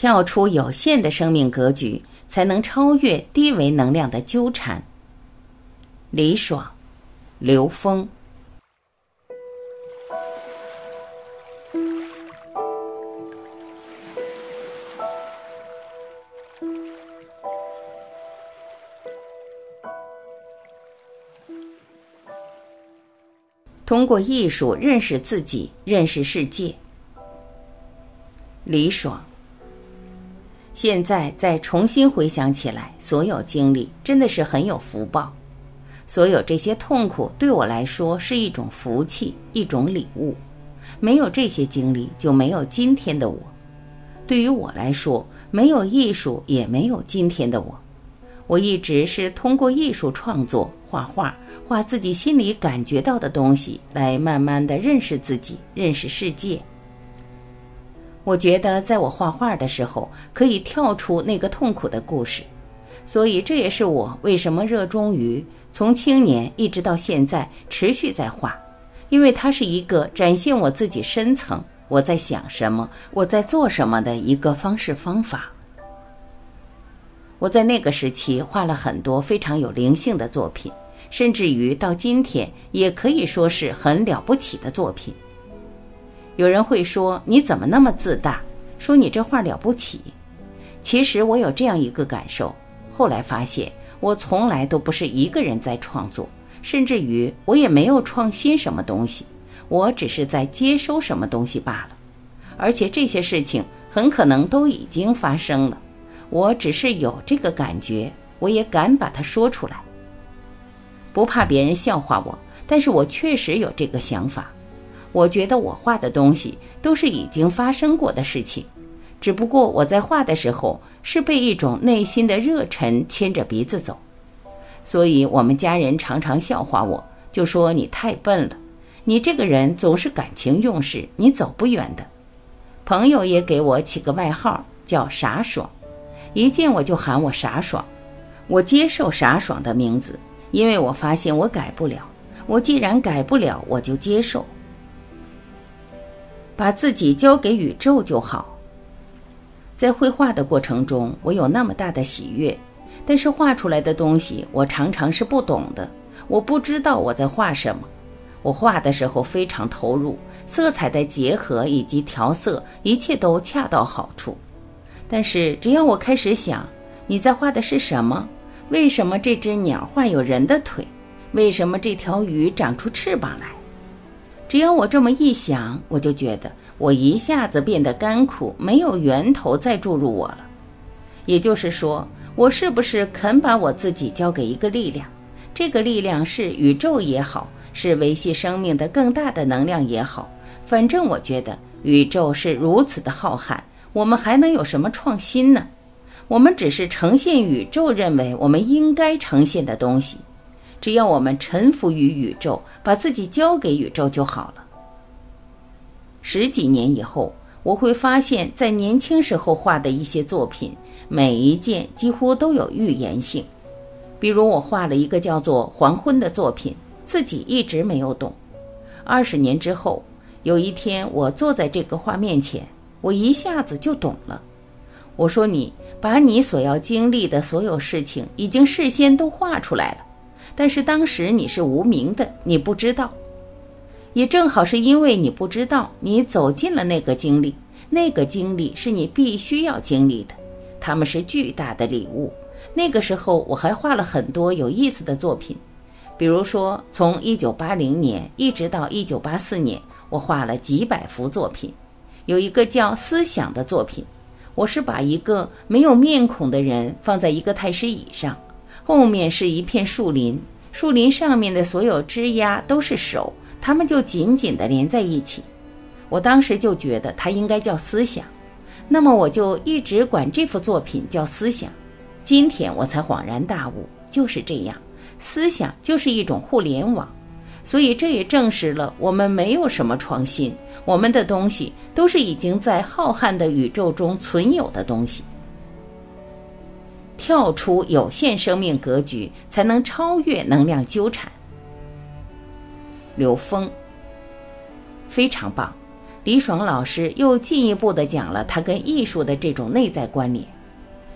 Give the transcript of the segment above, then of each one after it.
跳出有限的生命格局，才能超越低维能量的纠缠。李爽，刘峰。通过艺术认识自己，认识世界。李爽。现在再重新回想起来，所有经历真的是很有福报。所有这些痛苦对我来说是一种福气，一种礼物。没有这些经历，就没有今天的我。对于我来说，没有艺术，也没有今天的我。我一直是通过艺术创作、画画、画自己心里感觉到的东西，来慢慢的认识自己，认识世界。我觉得在我画画的时候，可以跳出那个痛苦的故事，所以这也是我为什么热衷于从青年一直到现在持续在画，因为它是一个展现我自己深层我在想什么、我在做什么的一个方式方法。我在那个时期画了很多非常有灵性的作品，甚至于到今天也可以说是很了不起的作品。有人会说你怎么那么自大？说你这画了不起。其实我有这样一个感受，后来发现我从来都不是一个人在创作，甚至于我也没有创新什么东西，我只是在接收什么东西罢了。而且这些事情很可能都已经发生了。我只是有这个感觉，我也敢把它说出来，不怕别人笑话我。但是我确实有这个想法，我觉得我画的东西都是已经发生过的事情，只不过我在画的时候是被一种内心的热忱牵着鼻子走。所以我们家人常常笑话我，就说你太笨了，你这个人总是感情用事，你走不远的。朋友也给我起个外号叫傻爽。一见我就喊我傻爽，我接受傻爽的名字，因为我发现我改不了。我既然改不了，我就接受，把自己交给宇宙就好。在绘画的过程中，我有那么大的喜悦，但是画出来的东西，我常常是不懂的，我不知道我在画什么。我画的时候非常投入，色彩的结合以及调色，一切都恰到好处。但是，只要我开始想，你在画的是什么？为什么这只鸟画有人的腿？为什么这条鱼长出翅膀来？只要我这么一想，我就觉得我一下子变得干枯，没有源头再注入我了。也就是说，我是不是肯把我自己交给一个力量？这个力量是宇宙也好，是维系生命的更大的能量也好，反正我觉得宇宙是如此的浩瀚。我们还能有什么创新呢？我们只是呈现宇宙认为我们应该呈现的东西，只要我们臣服于宇宙，把自己交给宇宙就好了。十几年以后，我会发现，在年轻时候画的一些作品，每一件几乎都有预言性。比如，我画了一个叫做《黄昏》的作品，自己一直没有懂。二十年之后，有一天，我坐在这个画面前。我一下子就懂了。我说：“你把你所要经历的所有事情已经事先都画出来了，但是当时你是无名的，你不知道。也正好是因为你不知道，你走进了那个经历，那个经历是你必须要经历的，他们是巨大的礼物。那个时候我还画了很多有意思的作品，比如说从一九八零年一直到一九八四年，我画了几百幅作品。”有一个叫“思想”的作品，我是把一个没有面孔的人放在一个太师椅上，后面是一片树林，树林上面的所有枝丫都是手，它们就紧紧地连在一起。我当时就觉得它应该叫思想，那么我就一直管这幅作品叫思想。今天我才恍然大悟，就是这样，思想就是一种互联网。所以这也证实了我们没有什么创新，我们的东西都是已经在浩瀚的宇宙中存有的东西。跳出有限生命格局，才能超越能量纠缠。刘峰，非常棒，李爽老师又进一步的讲了他跟艺术的这种内在关联。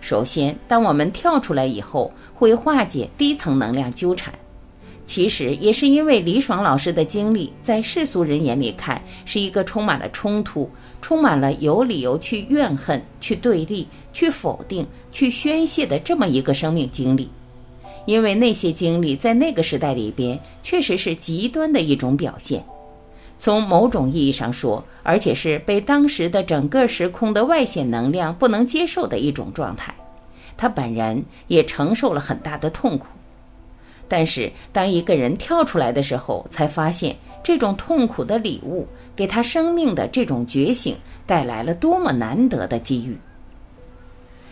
首先，当我们跳出来以后，会化解低层能量纠缠。其实也是因为李爽老师的经历，在世俗人眼里看是一个充满了冲突、充满了有理由去怨恨、去对立、去否定、去宣泄的这么一个生命经历。因为那些经历在那个时代里边确实是极端的一种表现，从某种意义上说，而且是被当时的整个时空的外显能量不能接受的一种状态。他本人也承受了很大的痛苦。但是，当一个人跳出来的时候，才发现这种痛苦的礼物给他生命的这种觉醒带来了多么难得的机遇。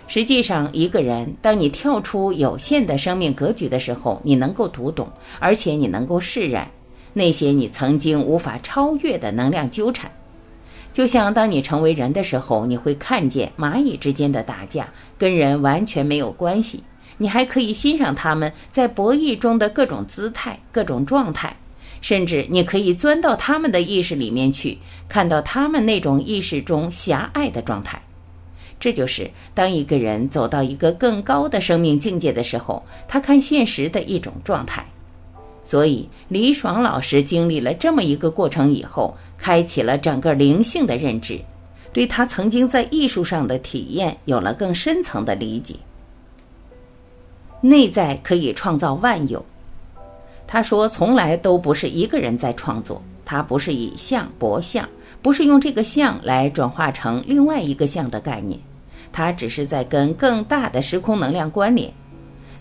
实际上，一个人当你跳出有限的生命格局的时候，你能够读懂，而且你能够释然那些你曾经无法超越的能量纠缠。就像当你成为人的时候，你会看见蚂蚁之间的打架跟人完全没有关系。你还可以欣赏他们在博弈中的各种姿态、各种状态，甚至你可以钻到他们的意识里面去，看到他们那种意识中狭隘的状态。这就是当一个人走到一个更高的生命境界的时候，他看现实的一种状态。所以，李爽老师经历了这么一个过程以后，开启了整个灵性的认知，对他曾经在艺术上的体验有了更深层的理解。内在可以创造万有，他说从来都不是一个人在创作，他不是以相博相，不是用这个相来转化成另外一个相的概念，他只是在跟更大的时空能量关联。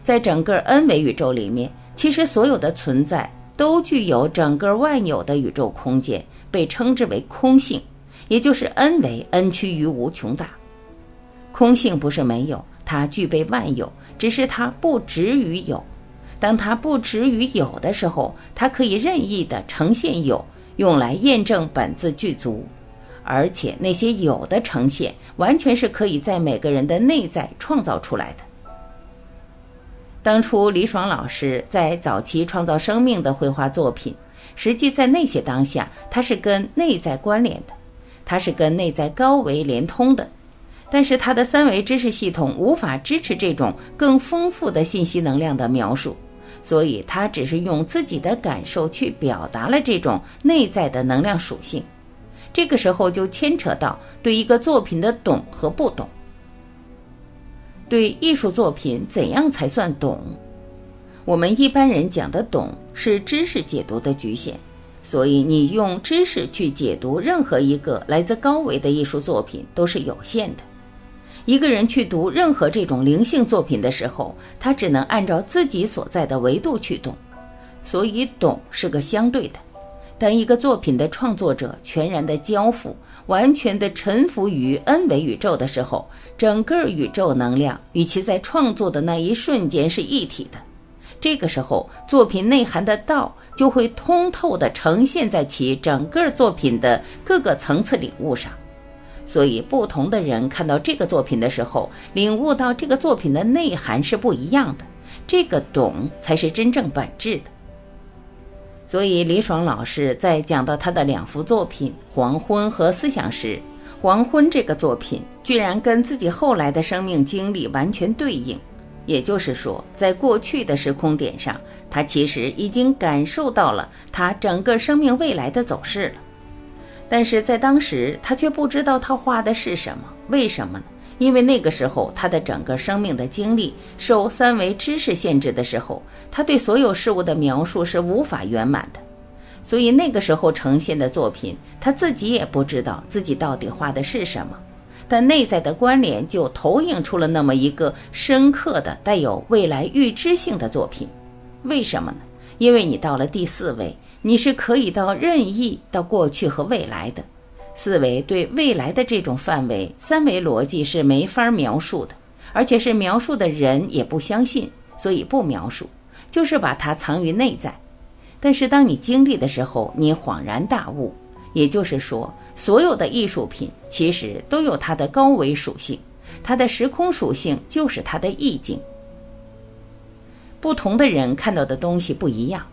在整个 n 维宇宙里面，其实所有的存在都具有整个万有的宇宙空间，被称之为空性，也就是 n 维 n 趋于无穷大。空性不是没有，它具备万有。只是它不止于有，当它不止于有的时候，它可以任意的呈现有，用来验证本自具足，而且那些有的呈现，完全是可以在每个人的内在创造出来的。当初李爽老师在早期创造生命的绘画作品，实际在那些当下，它是跟内在关联的，它是跟内在高维连通的。但是他的三维知识系统无法支持这种更丰富的信息能量的描述，所以他只是用自己的感受去表达了这种内在的能量属性。这个时候就牵扯到对一个作品的懂和不懂。对艺术作品怎样才算懂？我们一般人讲的懂是知识解读的局限。所以，你用知识去解读任何一个来自高维的艺术作品都是有限的。一个人去读任何这种灵性作品的时候，他只能按照自己所在的维度去懂，所以懂是个相对的。当一个作品的创作者全然的交付、完全的臣服于 N 维宇宙的时候，整个宇宙能量与其在创作的那一瞬间是一体的。这个时候，作品内涵的道就会通透地呈现在其整个作品的各个层次领悟上。所以，不同的人看到这个作品的时候，领悟到这个作品的内涵是不一样的。这个懂才是真正本质的。所以，李爽老师在讲到他的两幅作品《黄昏》和《思想》时，《黄昏》这个作品居然跟自己后来的生命经历完全对应。也就是说，在过去的时空点上，他其实已经感受到了他整个生命未来的走势了。但是在当时，他却不知道他画的是什么。为什么呢？因为那个时候他的整个生命的经历受三维知识限制的时候，他对所有事物的描述是无法圆满的。所以那个时候呈现的作品，他自己也不知道自己到底画的是什么。但内在的关联就投影出了那么一个深刻的、带有未来预知性的作品。为什么呢？因为你到了第四位。你是可以到任意到过去和未来的，四维对未来的这种范围，三维逻辑是没法描述的，而且是描述的人也不相信，所以不描述，就是把它藏于内在。但是当你经历的时候，你恍然大悟，也就是说，所有的艺术品其实都有它的高维属性，它的时空属性就是它的意境。不同的人看到的东西不一样。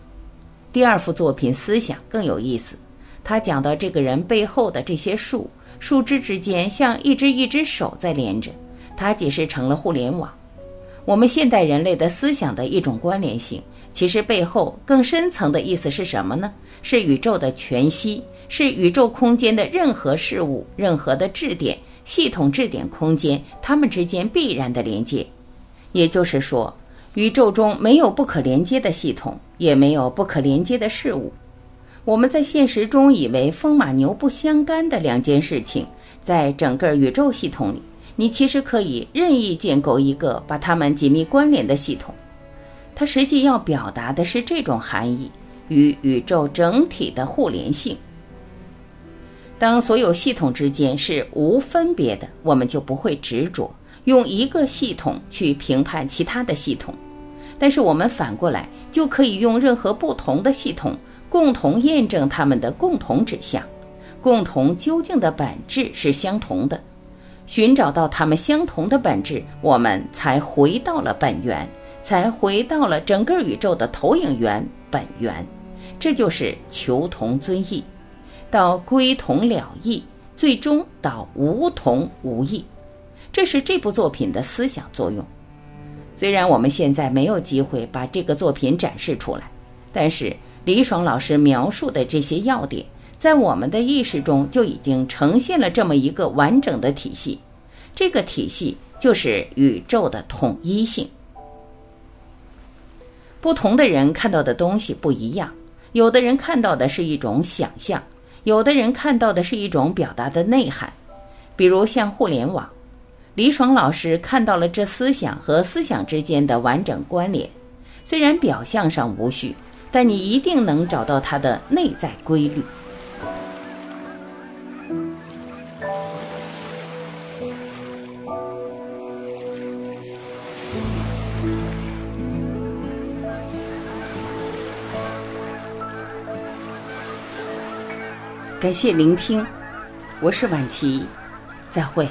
第二幅作品思想更有意思，他讲到这个人背后的这些树，树枝之间像一只一只手在连着，他解释成了互联网。我们现代人类的思想的一种关联性，其实背后更深层的意思是什么呢？是宇宙的全息，是宇宙空间的任何事物、任何的质点、系统质点空间，它们之间必然的连接。也就是说，宇宙中没有不可连接的系统，也没有不可连接的事物。我们在现实中以为风马牛不相干的两件事情，在整个宇宙系统里，你其实可以任意建构一个把它们紧密关联的系统。它实际要表达的是这种含义：与宇宙整体的互联性。当所有系统之间是无分别的，我们就不会执着用一个系统去评判其他的系统。但是我们反过来就可以用任何不同的系统。共同验证它们的共同指向，共同究竟的本质是相同的。寻找到他们相同的本质，我们才回到了本源，才回到了整个宇宙的投影源本源。这就是求同尊异，到归同了异，最终到无同无异。这是这部作品的思想作用。虽然我们现在没有机会把这个作品展示出来，但是。李爽老师描述的这些要点，在我们的意识中就已经呈现了这么一个完整的体系。这个体系就是宇宙的统一性。不同的人看到的东西不一样，有的人看到的是一种想象，有的人看到的是一种表达的内涵。比如像互联网，李爽老师看到了这思想和思想之间的完整关联，虽然表象上无序。但你一定能找到它的内在规律。感谢聆听，我是晚琪，再会。